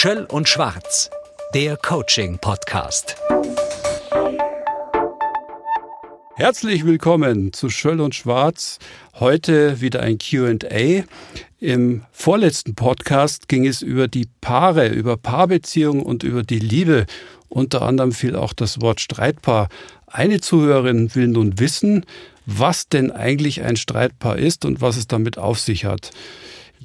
Schöll und Schwarz, der Coaching-Podcast. Herzlich willkommen zu Schöll und Schwarz. Heute wieder ein QA. Im vorletzten Podcast ging es über die Paare, über Paarbeziehungen und über die Liebe. Unter anderem fiel auch das Wort Streitpaar. Eine Zuhörerin will nun wissen, was denn eigentlich ein Streitpaar ist und was es damit auf sich hat.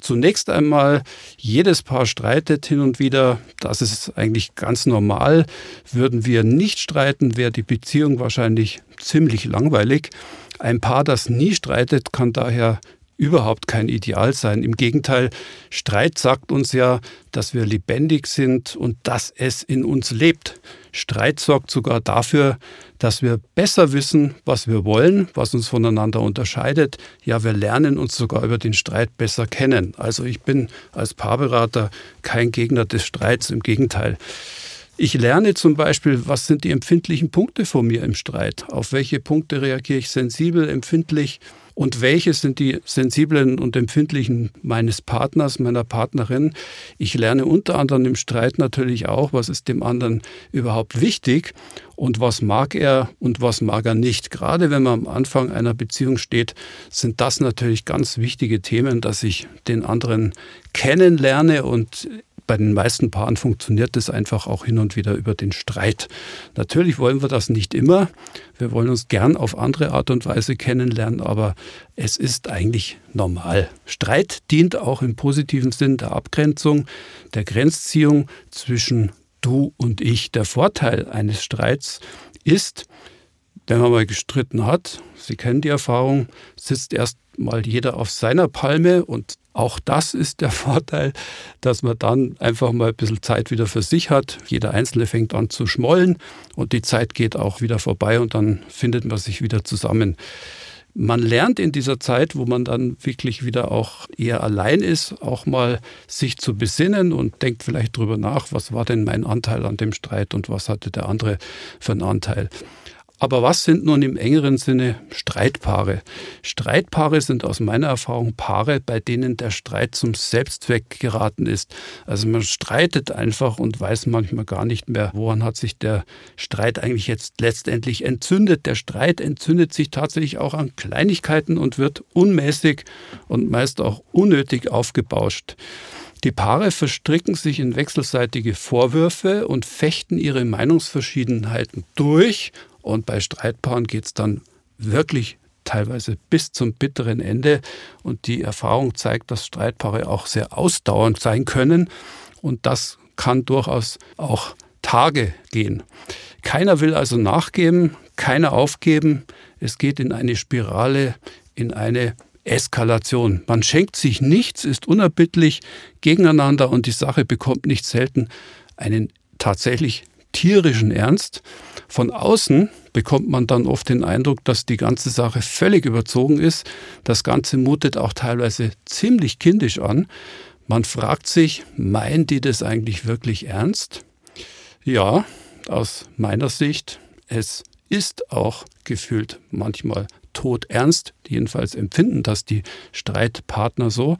Zunächst einmal, jedes Paar streitet hin und wieder. Das ist eigentlich ganz normal. Würden wir nicht streiten, wäre die Beziehung wahrscheinlich ziemlich langweilig. Ein Paar, das nie streitet, kann daher überhaupt kein Ideal sein. Im Gegenteil, Streit sagt uns ja, dass wir lebendig sind und dass es in uns lebt. Streit sorgt sogar dafür, dass wir besser wissen, was wir wollen, was uns voneinander unterscheidet. Ja, wir lernen uns sogar über den Streit besser kennen. Also ich bin als Paarberater kein Gegner des Streits, im Gegenteil. Ich lerne zum Beispiel, was sind die empfindlichen Punkte von mir im Streit? Auf welche Punkte reagiere ich sensibel, empfindlich? Und welche sind die sensiblen und empfindlichen meines Partners, meiner Partnerin? Ich lerne unter anderem im Streit natürlich auch, was ist dem anderen überhaupt wichtig und was mag er und was mag er nicht. Gerade wenn man am Anfang einer Beziehung steht, sind das natürlich ganz wichtige Themen, dass ich den anderen kennenlerne und bei den meisten Paaren funktioniert das einfach auch hin und wieder über den Streit. Natürlich wollen wir das nicht immer. Wir wollen uns gern auf andere Art und Weise kennenlernen, aber es ist eigentlich normal. Streit dient auch im positiven Sinn der Abgrenzung, der Grenzziehung zwischen du und ich. Der Vorteil eines Streits ist, wenn man mal gestritten hat, Sie kennen die Erfahrung, sitzt erst mal jeder auf seiner Palme und auch das ist der Vorteil, dass man dann einfach mal ein bisschen Zeit wieder für sich hat. Jeder Einzelne fängt an zu schmollen und die Zeit geht auch wieder vorbei und dann findet man sich wieder zusammen. Man lernt in dieser Zeit, wo man dann wirklich wieder auch eher allein ist, auch mal sich zu besinnen und denkt vielleicht drüber nach, was war denn mein Anteil an dem Streit und was hatte der andere für einen Anteil. Aber was sind nun im engeren Sinne Streitpaare? Streitpaare sind aus meiner Erfahrung Paare, bei denen der Streit zum Selbstzweck geraten ist. Also man streitet einfach und weiß manchmal gar nicht mehr, woran hat sich der Streit eigentlich jetzt letztendlich entzündet. Der Streit entzündet sich tatsächlich auch an Kleinigkeiten und wird unmäßig und meist auch unnötig aufgebauscht. Die Paare verstricken sich in wechselseitige Vorwürfe und fechten ihre Meinungsverschiedenheiten durch und bei Streitpaaren geht es dann wirklich teilweise bis zum bitteren Ende. Und die Erfahrung zeigt, dass Streitpaare auch sehr ausdauernd sein können. Und das kann durchaus auch Tage gehen. Keiner will also nachgeben, keiner aufgeben. Es geht in eine Spirale, in eine Eskalation. Man schenkt sich nichts, ist unerbittlich gegeneinander und die Sache bekommt nicht selten einen tatsächlich tierischen Ernst. Von außen bekommt man dann oft den Eindruck, dass die ganze Sache völlig überzogen ist. Das Ganze mutet auch teilweise ziemlich kindisch an. Man fragt sich, meinen die das eigentlich wirklich ernst? Ja, aus meiner Sicht, es ist auch gefühlt manchmal todernst. Jedenfalls empfinden das die Streitpartner so.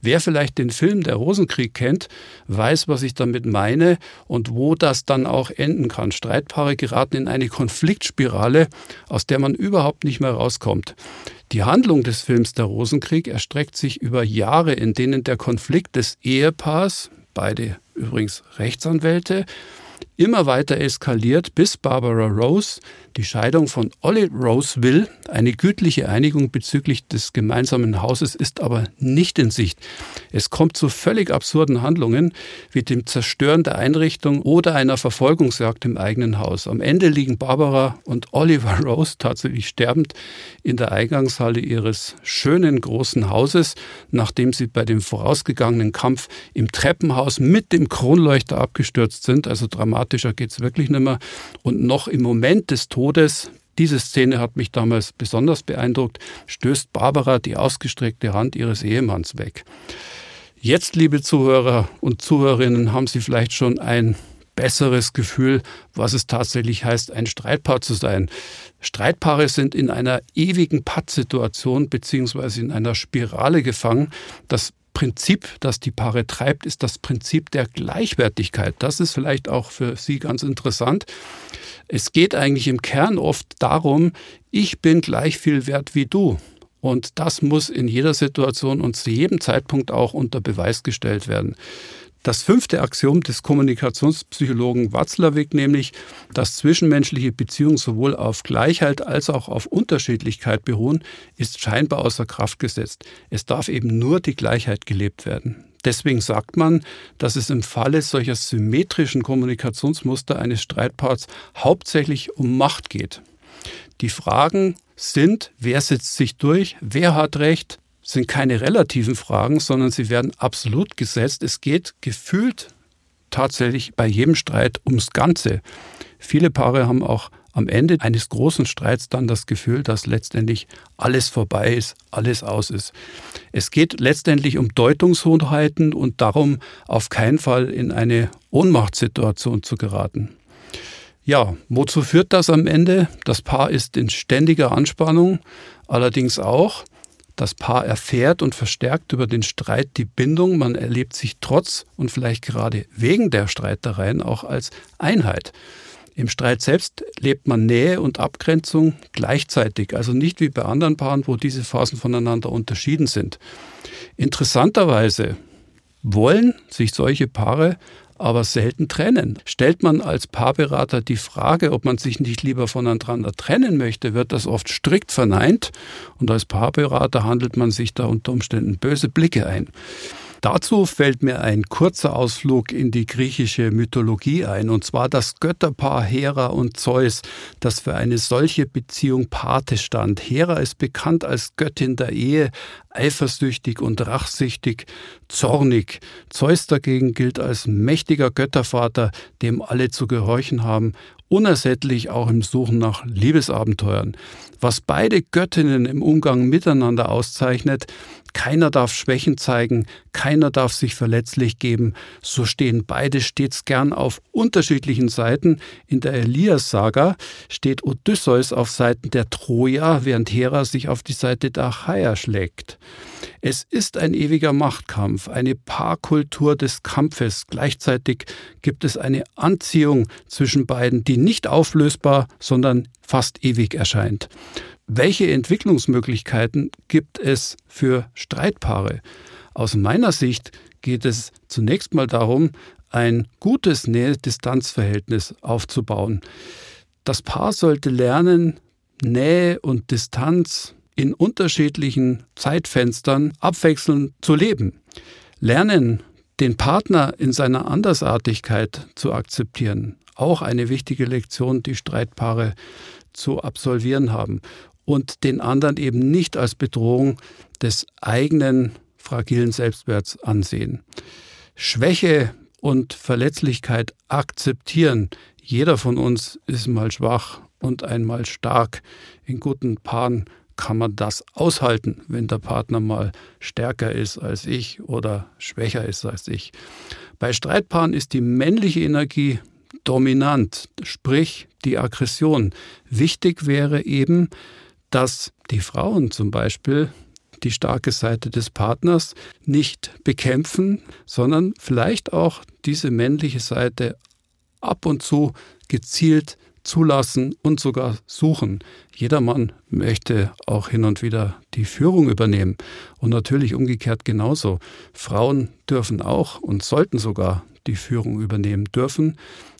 Wer vielleicht den Film Der Rosenkrieg kennt, weiß, was ich damit meine und wo das dann auch enden kann. Streitpaare geraten in eine Konfliktspirale, aus der man überhaupt nicht mehr rauskommt. Die Handlung des Films Der Rosenkrieg erstreckt sich über Jahre, in denen der Konflikt des Ehepaars, beide übrigens Rechtsanwälte, immer weiter eskaliert, bis Barbara Rose die Scheidung von Ollie Rose will. Eine gütliche Einigung bezüglich des gemeinsamen Hauses ist aber nicht in Sicht. Es kommt zu völlig absurden Handlungen wie dem Zerstören der Einrichtung oder einer Verfolgungsjagd im eigenen Haus. Am Ende liegen Barbara und Oliver Rose tatsächlich sterbend in der Eingangshalle ihres schönen großen Hauses, nachdem sie bei dem vorausgegangenen Kampf im Treppenhaus mit dem Kronleuchter abgestürzt sind. Also dramatischer geht es wirklich nicht mehr. Und noch im Moment des Todes diese Szene hat mich damals besonders beeindruckt, stößt Barbara die ausgestreckte Hand ihres Ehemanns weg. Jetzt, liebe Zuhörer und Zuhörerinnen, haben Sie vielleicht schon ein besseres Gefühl, was es tatsächlich heißt, ein Streitpaar zu sein. Streitpaare sind in einer ewigen Pattsituation beziehungsweise in einer Spirale gefangen. Das Prinzip, das die Paare treibt, ist das Prinzip der Gleichwertigkeit. Das ist vielleicht auch für Sie ganz interessant. Es geht eigentlich im Kern oft darum, ich bin gleich viel wert wie du. Und das muss in jeder Situation und zu jedem Zeitpunkt auch unter Beweis gestellt werden. Das fünfte Axiom des Kommunikationspsychologen Watzlawick, nämlich, dass zwischenmenschliche Beziehungen sowohl auf Gleichheit als auch auf Unterschiedlichkeit beruhen, ist scheinbar außer Kraft gesetzt. Es darf eben nur die Gleichheit gelebt werden. Deswegen sagt man, dass es im Falle solcher symmetrischen Kommunikationsmuster eines Streitparts hauptsächlich um Macht geht. Die Fragen sind, wer setzt sich durch, wer hat Recht, sind keine relativen Fragen, sondern sie werden absolut gesetzt. Es geht gefühlt tatsächlich bei jedem Streit ums Ganze. Viele Paare haben auch am Ende eines großen Streits dann das Gefühl, dass letztendlich alles vorbei ist, alles aus ist. Es geht letztendlich um Deutungshoheiten und darum, auf keinen Fall in eine Ohnmachtssituation zu geraten. Ja, wozu führt das am Ende? Das Paar ist in ständiger Anspannung, allerdings auch, das Paar erfährt und verstärkt über den Streit die Bindung. Man erlebt sich trotz und vielleicht gerade wegen der Streitereien auch als Einheit. Im Streit selbst lebt man Nähe und Abgrenzung gleichzeitig, also nicht wie bei anderen Paaren, wo diese Phasen voneinander unterschieden sind. Interessanterweise wollen sich solche Paare aber selten trennen. Stellt man als Paarberater die Frage, ob man sich nicht lieber voneinander trennen möchte, wird das oft strikt verneint und als Paarberater handelt man sich da unter Umständen böse Blicke ein. Dazu fällt mir ein kurzer Ausflug in die griechische Mythologie ein, und zwar das Götterpaar Hera und Zeus, das für eine solche Beziehung Pate stand. Hera ist bekannt als Göttin der Ehe, eifersüchtig und rachsüchtig, zornig. Zeus dagegen gilt als mächtiger Göttervater, dem alle zu gehorchen haben, unersättlich auch im Suchen nach Liebesabenteuern. Was beide Göttinnen im Umgang miteinander auszeichnet, keiner darf Schwächen zeigen, keiner darf sich verletzlich geben. So stehen beide stets gern auf unterschiedlichen Seiten. In der Elias-Saga steht Odysseus auf Seiten der Troja, während Hera sich auf die Seite der Achaia schlägt. Es ist ein ewiger Machtkampf, eine Paarkultur des Kampfes. Gleichzeitig gibt es eine Anziehung zwischen beiden, die nicht auflösbar, sondern fast ewig erscheint. Welche Entwicklungsmöglichkeiten gibt es für Streitpaare? Aus meiner Sicht geht es zunächst mal darum, ein gutes Nähe-Distanz-Verhältnis aufzubauen. Das Paar sollte lernen, Nähe und Distanz in unterschiedlichen Zeitfenstern abwechselnd zu leben. Lernen, den Partner in seiner Andersartigkeit zu akzeptieren. Auch eine wichtige Lektion, die Streitpaare zu absolvieren haben und den anderen eben nicht als Bedrohung des eigenen fragilen Selbstwerts ansehen. Schwäche und Verletzlichkeit akzeptieren. Jeder von uns ist mal schwach und einmal stark. In guten Paaren kann man das aushalten, wenn der Partner mal stärker ist als ich oder schwächer ist als ich. Bei Streitpaaren ist die männliche Energie dominant, sprich die Aggression. Wichtig wäre eben, dass die Frauen zum Beispiel die starke Seite des Partners nicht bekämpfen, sondern vielleicht auch diese männliche Seite ab und zu gezielt zulassen und sogar suchen. Jeder Mann möchte auch hin und wieder die Führung übernehmen und natürlich umgekehrt genauso. Frauen dürfen auch und sollten sogar die Führung übernehmen dürfen.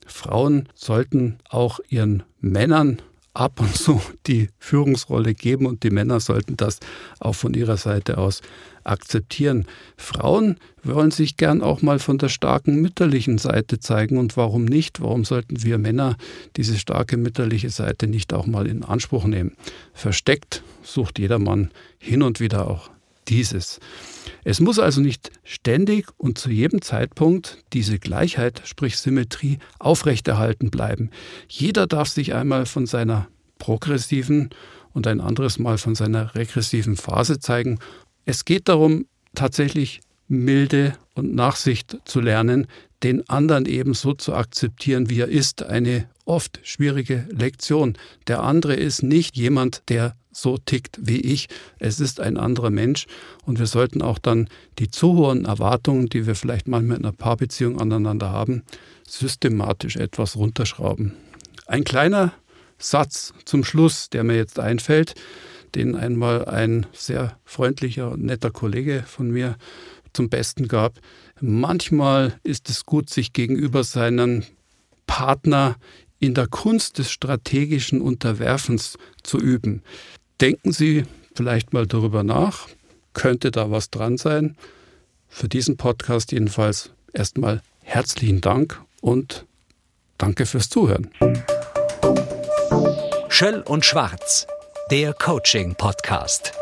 Frauen sollten auch ihren Männern ab und zu die Führungsrolle geben und die Männer sollten das auch von ihrer Seite aus akzeptieren. Frauen wollen sich gern auch mal von der starken mütterlichen Seite zeigen und warum nicht? Warum sollten wir Männer diese starke mütterliche Seite nicht auch mal in Anspruch nehmen? Versteckt sucht jeder Mann hin und wieder auch dieses. Es muss also nicht ständig und zu jedem Zeitpunkt diese Gleichheit, sprich Symmetrie, aufrechterhalten bleiben. Jeder darf sich einmal von seiner progressiven und ein anderes Mal von seiner regressiven Phase zeigen. Es geht darum, tatsächlich Milde und Nachsicht zu lernen, den anderen ebenso zu akzeptieren, wie er ist. Eine oft schwierige Lektion. Der andere ist nicht jemand, der so tickt wie ich. Es ist ein anderer Mensch und wir sollten auch dann die zu hohen Erwartungen, die wir vielleicht manchmal in einer Paarbeziehung aneinander haben, systematisch etwas runterschrauben. Ein kleiner Satz zum Schluss, der mir jetzt einfällt, den einmal ein sehr freundlicher und netter Kollege von mir zum Besten gab. Manchmal ist es gut, sich gegenüber seinem Partner in der Kunst des strategischen Unterwerfens zu üben. Denken Sie vielleicht mal darüber nach. Könnte da was dran sein? Für diesen Podcast jedenfalls erstmal herzlichen Dank und danke fürs Zuhören. Schöll und Schwarz, der Coaching-Podcast.